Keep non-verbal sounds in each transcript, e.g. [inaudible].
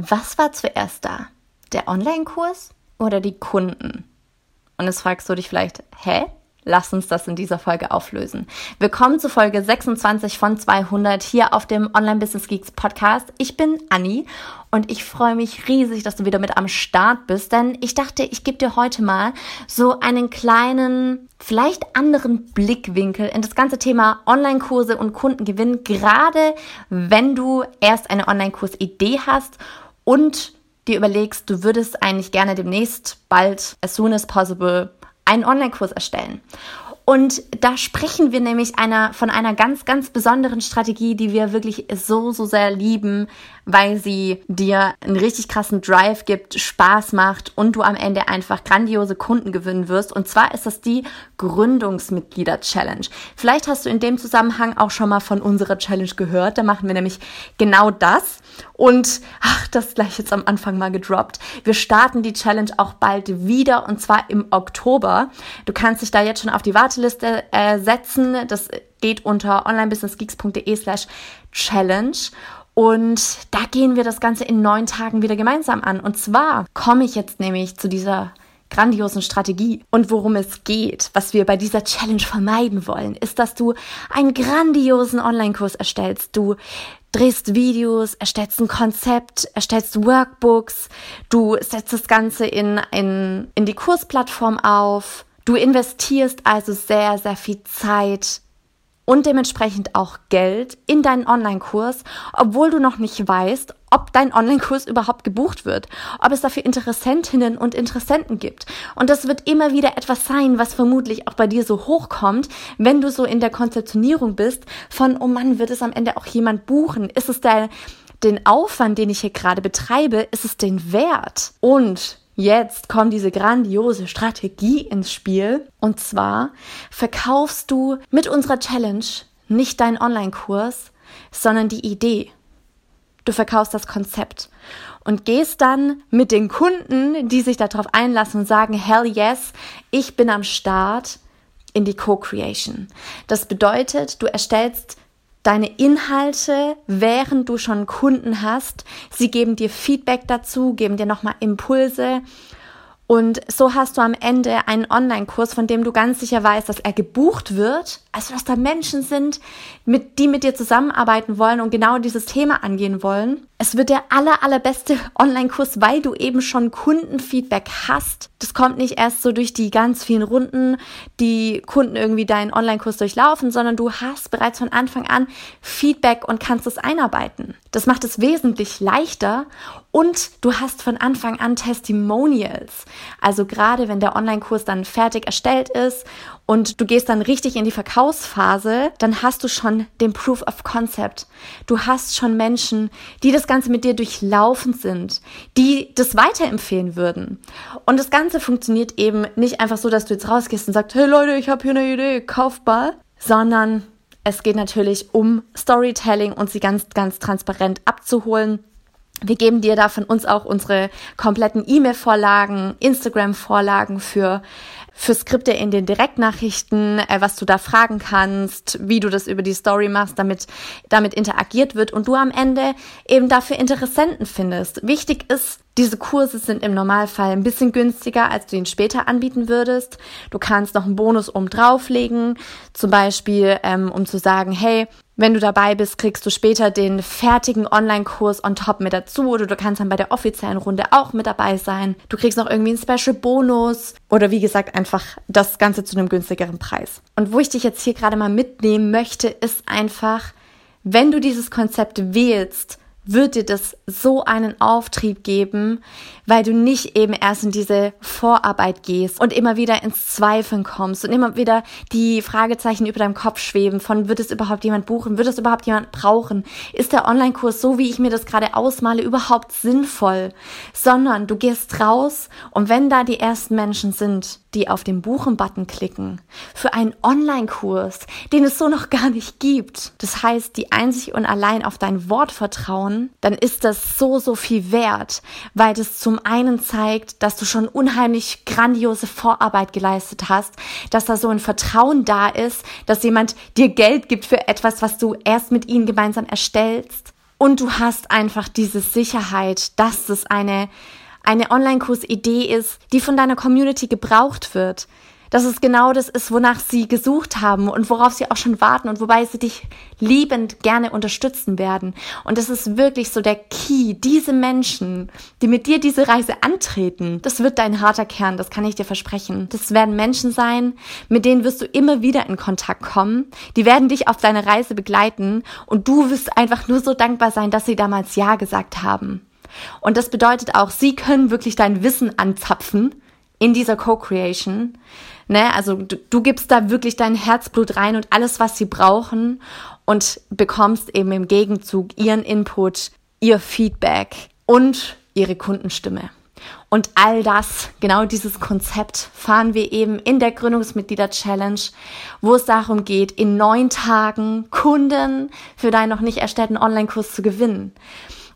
Was war zuerst da? Der Online-Kurs oder die Kunden? Und jetzt fragst du dich vielleicht, hä? Lass uns das in dieser Folge auflösen. Willkommen zu Folge 26 von 200 hier auf dem Online Business Geeks Podcast. Ich bin Anni und ich freue mich riesig, dass du wieder mit am Start bist, denn ich dachte, ich gebe dir heute mal so einen kleinen, vielleicht anderen Blickwinkel in das ganze Thema Online-Kurse und Kundengewinn, gerade wenn du erst eine Online-Kurs-Idee hast und dir überlegst, du würdest eigentlich gerne demnächst bald, as soon as possible, einen Online-Kurs erstellen. Und da sprechen wir nämlich einer, von einer ganz, ganz besonderen Strategie, die wir wirklich so, so sehr lieben, weil sie dir einen richtig krassen Drive gibt, Spaß macht und du am Ende einfach grandiose Kunden gewinnen wirst. Und zwar ist das die Gründungsmitglieder-Challenge. Vielleicht hast du in dem Zusammenhang auch schon mal von unserer Challenge gehört. Da machen wir nämlich genau das. Und ach, das gleich jetzt am Anfang mal gedroppt. Wir starten die Challenge auch bald wieder und zwar im Oktober. Du kannst dich da jetzt schon auf die Warte Warteliste äh, setzen. Das geht unter onlinebusinessgeeks.de slash challenge. Und da gehen wir das Ganze in neun Tagen wieder gemeinsam an. Und zwar komme ich jetzt nämlich zu dieser grandiosen Strategie. Und worum es geht, was wir bei dieser Challenge vermeiden wollen, ist, dass du einen grandiosen Online-Kurs erstellst. Du drehst Videos, erstellst ein Konzept, erstellst Workbooks, du setzt das Ganze in, in, in die Kursplattform auf, Du investierst also sehr, sehr viel Zeit und dementsprechend auch Geld in deinen Online-Kurs, obwohl du noch nicht weißt, ob dein Online-Kurs überhaupt gebucht wird, ob es dafür Interessentinnen und Interessenten gibt. Und das wird immer wieder etwas sein, was vermutlich auch bei dir so hochkommt, wenn du so in der Konzeptionierung bist von, oh Mann, wird es am Ende auch jemand buchen? Ist es der, den Aufwand, den ich hier gerade betreibe, ist es den wert? Und Jetzt kommt diese grandiose Strategie ins Spiel. Und zwar verkaufst du mit unserer Challenge nicht deinen Online-Kurs, sondern die Idee. Du verkaufst das Konzept und gehst dann mit den Kunden, die sich darauf einlassen und sagen, hell yes, ich bin am Start in die Co-Creation. Das bedeutet, du erstellst deine Inhalte, während du schon Kunden hast. Sie geben dir Feedback dazu, geben dir nochmal Impulse und so hast du am Ende einen Online-Kurs, von dem du ganz sicher weißt, dass er gebucht wird. Also, dass da Menschen sind, mit, die mit dir zusammenarbeiten wollen und genau dieses Thema angehen wollen. Es wird der aller, allerbeste [laughs] Online-Kurs, weil du eben schon Kundenfeedback hast. Das kommt nicht erst so durch die ganz vielen Runden, die Kunden irgendwie deinen Online-Kurs durchlaufen, sondern du hast bereits von Anfang an Feedback und kannst es einarbeiten. Das macht es wesentlich leichter und du hast von Anfang an Testimonials. Also gerade wenn der Online-Kurs dann fertig erstellt ist und du gehst dann richtig in die Verkaufsphase, dann hast du schon den Proof of Concept. Du hast schon Menschen, die das Ganze mit dir durchlaufen sind, die das weiterempfehlen würden. Und das Ganze funktioniert eben nicht einfach so, dass du jetzt rausgehst und sagst, hey Leute, ich habe hier eine Idee, kaufbar, sondern es geht natürlich um Storytelling und sie ganz, ganz transparent abzuholen wir geben dir da von uns auch unsere kompletten E-Mail-Vorlagen, Instagram-Vorlagen für für Skripte in den Direktnachrichten, äh, was du da fragen kannst, wie du das über die Story machst, damit damit interagiert wird und du am Ende eben dafür Interessenten findest. Wichtig ist, diese Kurse sind im Normalfall ein bisschen günstiger, als du ihn später anbieten würdest. Du kannst noch einen Bonus oben drauflegen, zum Beispiel, ähm, um zu sagen, hey, wenn du dabei bist, kriegst du später den fertigen Online-Kurs on top mit dazu oder du kannst dann bei der offiziellen Runde auch mit dabei sein. Du kriegst noch irgendwie einen Special-Bonus oder wie gesagt einfach das Ganze zu einem günstigeren Preis. Und wo ich dich jetzt hier gerade mal mitnehmen möchte, ist einfach, wenn du dieses Konzept wählst, wird dir das so einen Auftrieb geben, weil du nicht eben erst in diese Vorarbeit gehst und immer wieder ins Zweifeln kommst und immer wieder die Fragezeichen über deinem Kopf schweben von wird es überhaupt jemand buchen, wird es überhaupt jemand brauchen, ist der Online-Kurs so, wie ich mir das gerade ausmale, überhaupt sinnvoll, sondern du gehst raus und wenn da die ersten Menschen sind, die auf den Buchen-Button klicken für einen Online-Kurs, den es so noch gar nicht gibt, das heißt, die einzig und allein auf dein Wort vertrauen, dann ist das so, so viel wert, weil das zum einen zeigt, dass du schon unheimlich grandiose Vorarbeit geleistet hast, dass da so ein Vertrauen da ist, dass jemand dir Geld gibt für etwas, was du erst mit ihnen gemeinsam erstellst. Und du hast einfach diese Sicherheit, dass das eine, eine Online-Kurs-Idee ist, die von deiner Community gebraucht wird dass es genau das ist, wonach sie gesucht haben und worauf sie auch schon warten und wobei sie dich liebend gerne unterstützen werden. Und das ist wirklich so der Key. Diese Menschen, die mit dir diese Reise antreten, das wird dein harter Kern, das kann ich dir versprechen. Das werden Menschen sein, mit denen wirst du immer wieder in Kontakt kommen. Die werden dich auf deine Reise begleiten und du wirst einfach nur so dankbar sein, dass sie damals Ja gesagt haben. Und das bedeutet auch, sie können wirklich dein Wissen anzapfen in dieser Co-Creation. Ne? Also du, du gibst da wirklich dein Herzblut rein und alles, was sie brauchen und bekommst eben im Gegenzug ihren Input, ihr Feedback und ihre Kundenstimme. Und all das, genau dieses Konzept, fahren wir eben in der Gründungsmitglieder-Challenge, wo es darum geht, in neun Tagen Kunden für deinen noch nicht erstellten Online-Kurs zu gewinnen.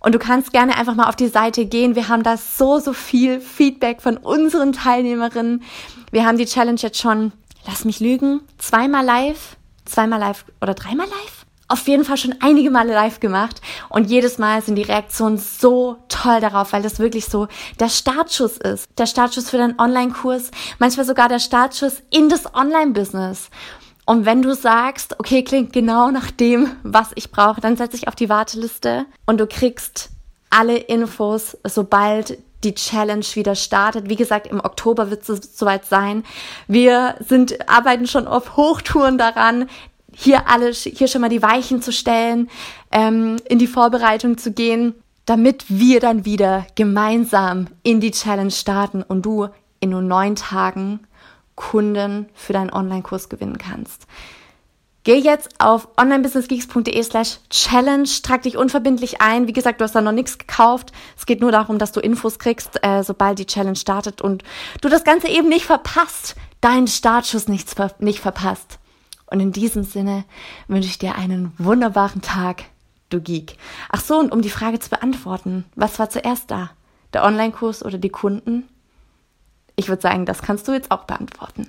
Und du kannst gerne einfach mal auf die Seite gehen. Wir haben da so, so viel Feedback von unseren Teilnehmerinnen. Wir haben die Challenge jetzt schon, lass mich lügen, zweimal live, zweimal live oder dreimal live? Auf jeden Fall schon einige Male live gemacht und jedes Mal sind die Reaktionen so toll darauf, weil das wirklich so der Startschuss ist. Der Startschuss für deinen Online-Kurs, manchmal sogar der Startschuss in das Online-Business. Und wenn du sagst, okay, klingt genau nach dem, was ich brauche, dann setze ich auf die Warteliste und du kriegst alle Infos, sobald die Challenge wieder startet. Wie gesagt, im Oktober wird es soweit sein. Wir sind, arbeiten schon auf Hochtouren daran, hier alle, hier schon mal die Weichen zu stellen, ähm, in die Vorbereitung zu gehen, damit wir dann wieder gemeinsam in die Challenge starten und du in nur neun Tagen Kunden für deinen Online-Kurs gewinnen kannst. Geh jetzt auf onlinebusinessgeeks.de slash challenge, trag dich unverbindlich ein. Wie gesagt, du hast da noch nichts gekauft. Es geht nur darum, dass du Infos kriegst, äh, sobald die Challenge startet und du das Ganze eben nicht verpasst, deinen Startschuss nicht, nicht verpasst. Und in diesem Sinne wünsche ich dir einen wunderbaren Tag, du Geek. Ach so, und um die Frage zu beantworten, was war zuerst da? Der Online-Kurs oder die Kunden? Ich würde sagen, das kannst du jetzt auch beantworten.